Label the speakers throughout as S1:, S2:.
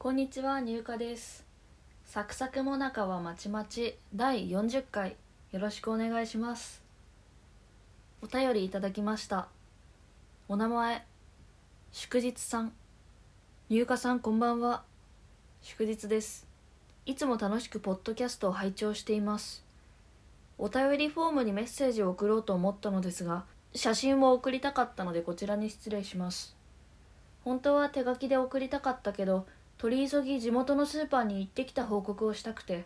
S1: こんにちは入荷です。サクサクもなかはまちまち第40回よろしくお願いします。お便りいただきました。お名前祝日さん。入荷さんこんばんは。祝日です。いつも楽しくポッドキャストを拝聴しています。お便りフォームにメッセージを送ろうと思ったのですが写真を送りたかったのでこちらに失礼します。本当は手書きで送りたかったけど取り急ぎ地元のスーパーに行ってきた報告をしたくて。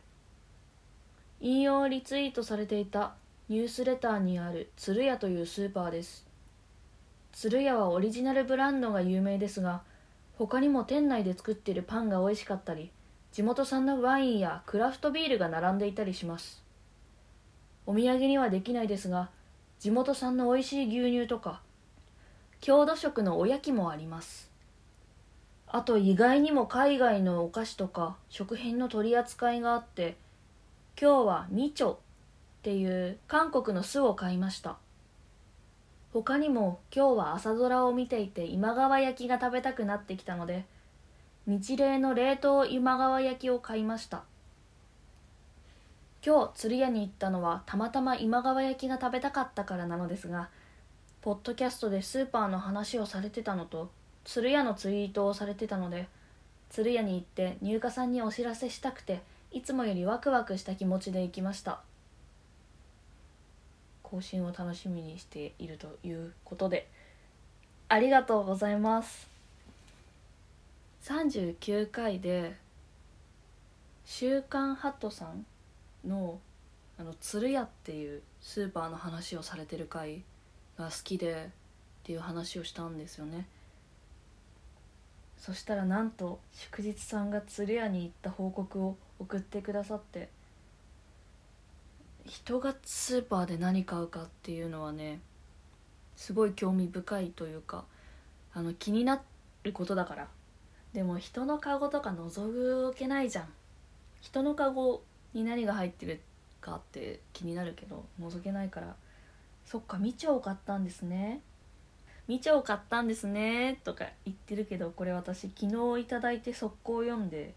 S1: 引用リツイートされていたニュースレターにある鶴屋というスーパーです。鶴屋はオリジナルブランドが有名ですが他にも店内で作っているパンが美味しかったり地元産のワインやクラフトビールが並んでいたりします。お土産にはできないですが地元産の美味しい牛乳とか郷土食のおやきもあります。あと意外にも海外のお菓子とか食品の取り扱いがあって今日はミチョっていう韓国の酢を買いました。他にも今日は朝ドラを見ていて今川焼きが食べたくなってきたので日例の冷凍今川焼きを買いました。今日釣り屋に行ったのはたまたま今川焼きが食べたかったからなのですがポッドキャストでスーパーの話をされてたのと鶴屋のツイートをされてたので鶴屋に行って入荷さんにお知らせしたくていつもよりワクワクした気持ちで行きました。更新を楽しみにしているということでありがとうございます。39回で「週刊ハットさんの」あの鶴屋っていうスーパーの話をされてる回が好きでっていう話をしたんですよね。そしたらなんと祝日さんが鶴屋に行った報告を送ってくださって人がスーパーで何買うかっていうのはねすごい興味深いというかあの気になることだから。でも人のカゴとか覗けないじゃん。人のカゴに何が入ってるかって気になるけど覗けないから。そっかみちょを買ったんですね。みちょを買ったんですねとか言ってるけどこれ私昨日いいて速攻読んで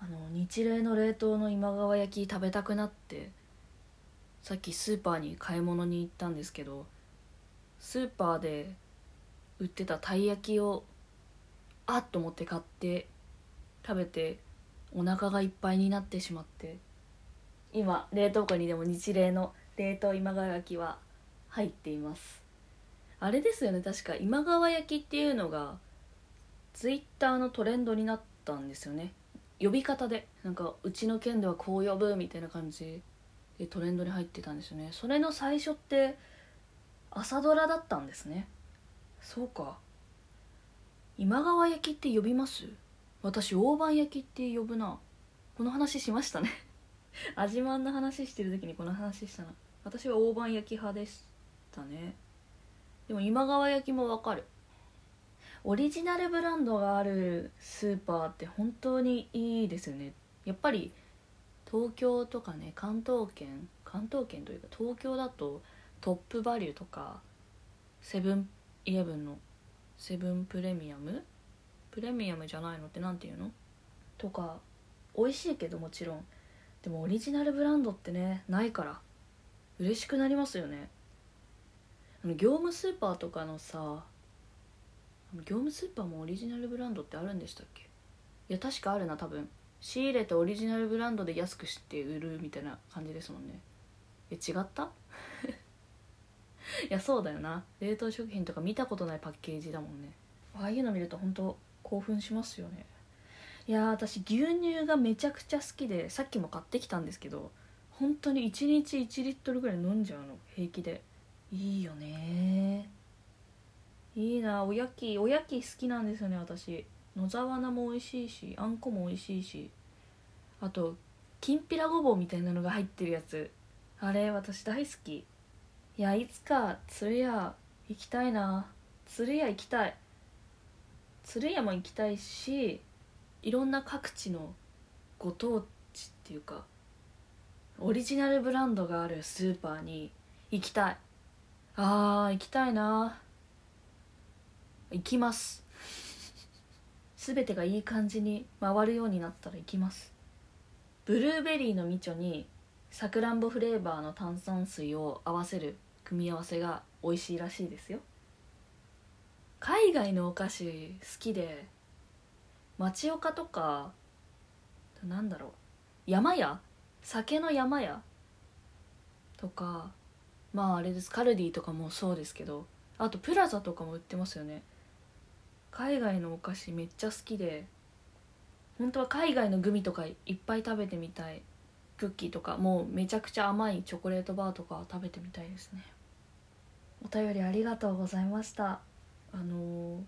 S1: あの日例の冷凍の今川焼き食べたくなってさっきスーパーに買い物に行ったんですけどスーパーで売ってたたい焼きをあっと思って買って食べてお腹がいっぱいになってしまって今冷凍庫にでも日例の冷凍今川焼きは入っています。あれですよね確か今川焼きっていうのがツイッターのトレンドになったんですよね。呼び方で。なんかうちの県ではこう呼ぶみたいな感じでトレンドに入ってたんですよね。それの最初って朝ドラだったんですね。そうか。今川焼きって呼びます？私大判焼きって呼ぶな。この話しましたね。味まんの話してる時にこの話したな。私は大判焼き派でしたね。でも今川焼きもわかる。オリジナルブランドがあるスーパーって本当にいいですよね。やっぱり東京とかね関東圏関東圏というか東京だとトップバリューとかセブンイレブンのセブンプレミアム？プレミアムじゃないの？って何て言うの？とか美味しいけどもちろん。でもオリジナルブランドってねないから。嬉しくなりますよね。業務スーパーとかのさ業務スーパーもオリジナルブランドってあるんでしたっけ？いや確かあるな多分。仕入れてオリジナルブランドで安くして売るみたいな感じですもんね。え違った？いやそうだよな。冷凍食品とか見たことないパッケージだもんね。ああいうの見ると本当興奮しますよね。いや私牛乳がめちゃくちゃ好きでさっきも買ってきたんですけど本当に1日1リットルぐらい飲んじゃうの平気で。いいよね。いいな。おやきおやき好きなんですよね私。野沢菜も美味しいしあんこも美味しいし。あときんぴらごぼうみたいなのが入ってるやつ。あれ私大好き。いやいつか鶴屋行きたいな。鶴屋行きたい。鶴屋も行きたいしいろんな各地のご当地っていうかオリジナルブランドがあるスーパーに行きたい。あー行きたいな。行きます。全てがいい感じに回るようになったら行きます。ブルーベリーのみちょにさくらんぼフレーバーの炭酸水を合わせる組み合わせが美味しいらしいですよ。海外のお菓子好きで町岡とかなんだろう山屋？酒の山屋？とかまああれですカルディとかもそうですけどあとプラザとかも売ってますよね。海外のお菓子めっちゃ好きで本当は海外のグミとかいっぱい食べてみたい。クッキーとかもうめちゃくちゃ甘いチョコレートバーとか食べてみたいですね。お便りありがとうございました。あのー、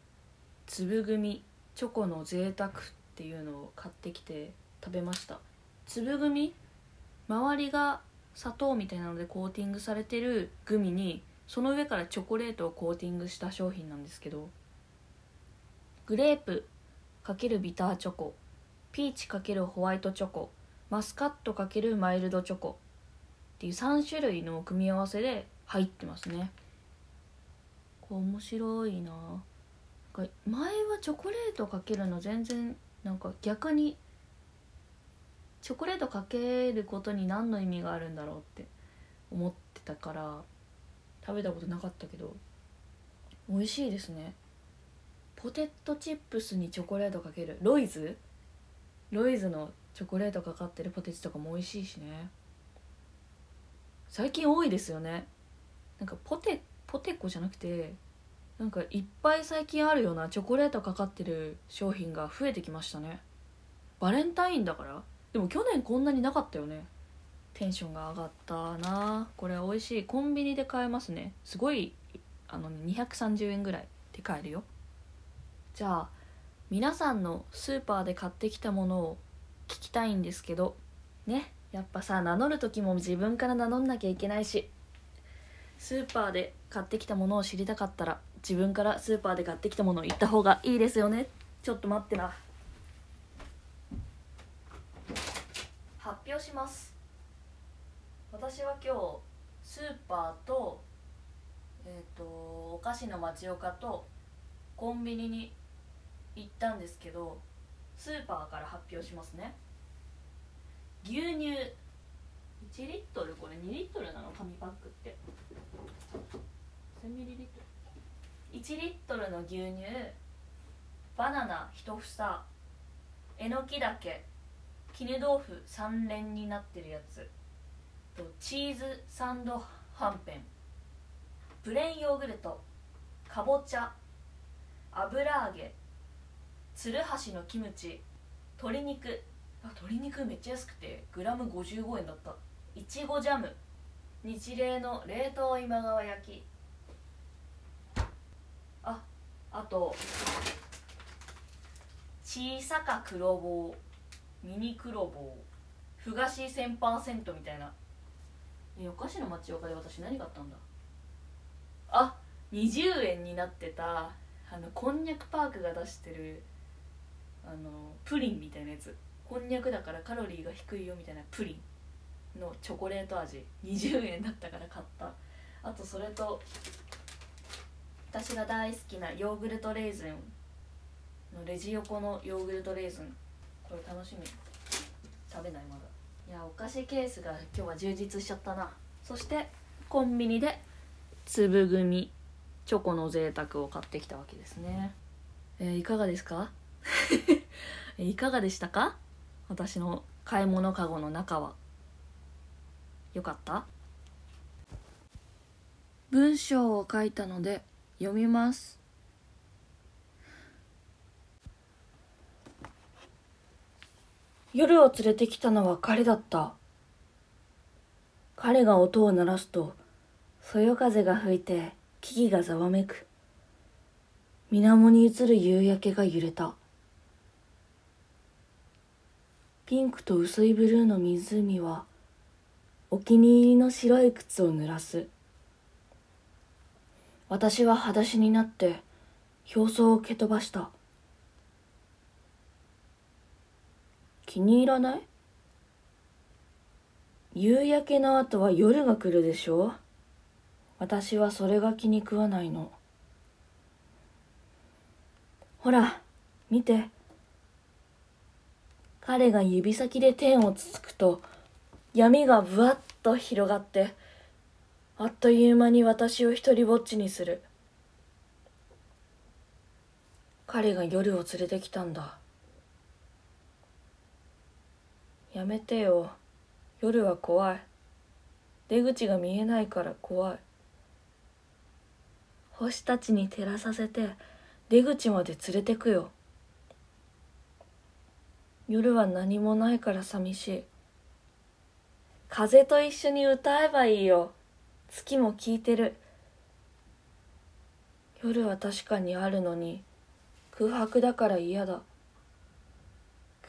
S1: 粒組チョコの贅沢っていうのを買ってきて食べました。粒組周りが砂糖みたいなのでコーティングされてるグミにその上からチョコレートをコーティングした商品なんですけどグレープ×ビターチョコピーチ×ホワイトチョコマスカット×マイルドチョコっていう3種類の組み合わせで入ってますね。こう面白いな。前はチョコレートかけるの全然なんか逆にチョコレートかけることに何の意味があるんだろうって思ってたから食べたことなかったけど美味しいですね。ポテトチップスにチョコレートかける。ロイズ？ロイズのチョコレートかかってるポテチとかも美味しいしね。最近多いですよね。なんかポテポテコじゃなくてなんかいっぱい最近あるようなチョコレートかかってる商品が増えてきましたね。バレンタインだから。でも去年こんなになかったよね。テンションが上がったな。これ美味しい。コンビニで買えますね。すごいあの、230円ぐらいで買えるよ。じゃあ皆さんのスーパーで買ってきたものを聞きたいんですけどね。やっぱさ名乗る時も自分から名乗んなきゃいけないしスーパーで買ってきたものを知りたかったら自分からスーパーで買ってきたものを言った方がいいですよね。ちょっと待ってな発表します。私は今日スーパーとえっ、ー、とお菓子の町岡とコンビニに行ったんですけどスーパーから発表しますね。牛乳1リットルこれ2リットルなの？紙パックって。1ミリリットル。1リットルの牛乳バナナ1房えのきだけ。絹豆腐3連になってるやつ。とチーズサンドはんぺん。プレーンヨーグルト。かぼちゃ。油揚げ。鶴橋のキムチ。鶏肉。あ鶏肉めっちゃ安くてグラム55円だった。いちごジャム。日例の冷凍今川焼き。ああと小さか黒棒。ミニ黒棒ふがし1000%みたいな。えお菓子の町岡で私何買ったんだ？あ20円になってたあのこんにゃくパークが出してるあのプリンみたいなやつ。こんにゃくだからカロリーが低いよみたいなプリンのチョコレート味。20円だったから買った。あとそれと私が大好きなヨーグルトレーズンのレジ横のヨーグルトレーズンこれ楽しみ。食べないまだ。いやお菓子ケースが今日は充実しちゃったな。そしてコンビニで粒組チョコの贅沢を買ってきたわけですね。えー、いかがですか？いかがでしたか？私の買い物かごの中は。よかった？文章を書いたので読みます。夜を連れてきたのは彼だった。彼が音を鳴らすとそよ風が吹いて木々がざわめく。水面に映る夕焼けが揺れた。ピンクと薄いブルーの湖はお気に入りの白い靴を濡らす。私は裸足になって表層を蹴飛ばした。気に入らない？夕焼けの後は夜が来るでしょ？私はそれが気に食わないの。ほら見て。彼が指先で天をつつくと闇がぶわっと広がってあっという間に私を一りぼっちにする。彼が夜を連れてきたんだ。やめてよ。夜は怖い。出口が見えないから怖い。星たちに照らさせて出口まで連れてくよ。夜は何もないから寂しい。風と一緒に歌えばいいよ。月も聞いてる。夜は確かにあるのに空白だから嫌だ。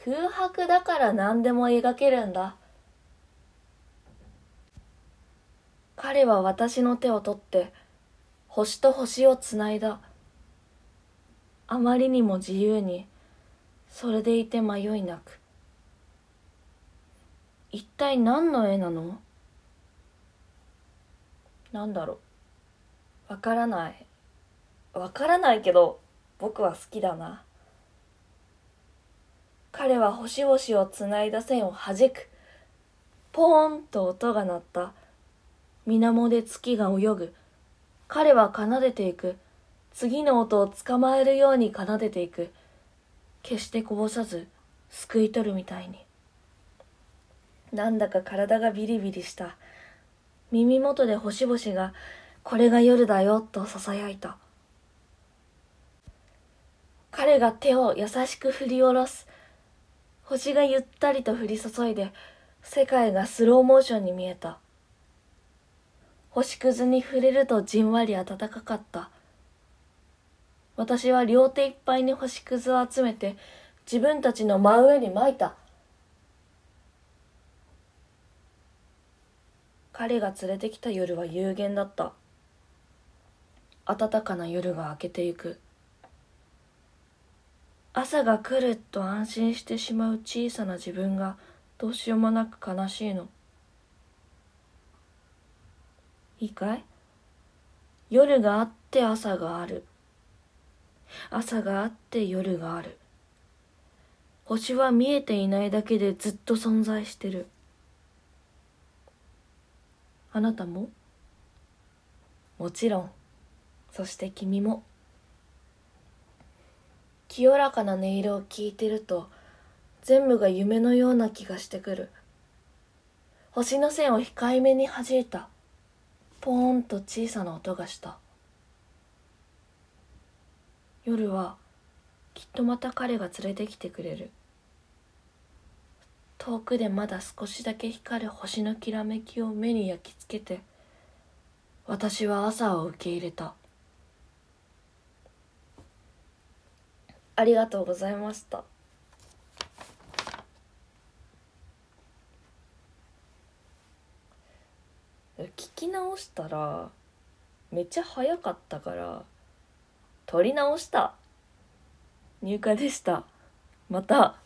S1: 空白だから何でも描けるんだ。彼は私の手を取って星と星をつないだ。あまりにも自由にそれでいて迷いなく。一体何の絵なの？なんだろう。わからない。わからないけど僕は好きだな。彼は星々をつないだ線を弾く。ポーンと音が鳴った。水面で月が泳ぐ。彼は奏でていく。次の音を捕まえるように奏でていく。決してこぼさずすくい取るみたいに。なんだか体がビリビリした。耳元で星々がこれが夜だよと囁いた。彼が手を優しく振り下ろす。星がゆったりと降り注いで世界がスローモーションに見えた。星屑に触れるとじんわり暖かかった。私は両手いっぱいに星屑を集めて自分たちの真上に撒いた。彼が連れてきた夜は有限だった。暖かな夜が明けていく。朝が来ると安心してしまう小さな自分がどうしようもなく悲しいの。いいかい？夜があって朝がある。朝があって夜がある。星は見えていないだけでずっと存在してる。あなたも？もちろん。そして君も。清らかな音色を聞いてると全部が夢のような気がしてくる。星の線を控えめに弾いた。ポーンと小さな音がした。夜はきっとまた彼が連れてきてくれる。遠くでまだ少しだけ光る星のきらめきを目に焼き付けて私は朝を受け入れた。ありがとうございました。聞き直したらめっちゃ早かったから撮り直した。入荷でした。また。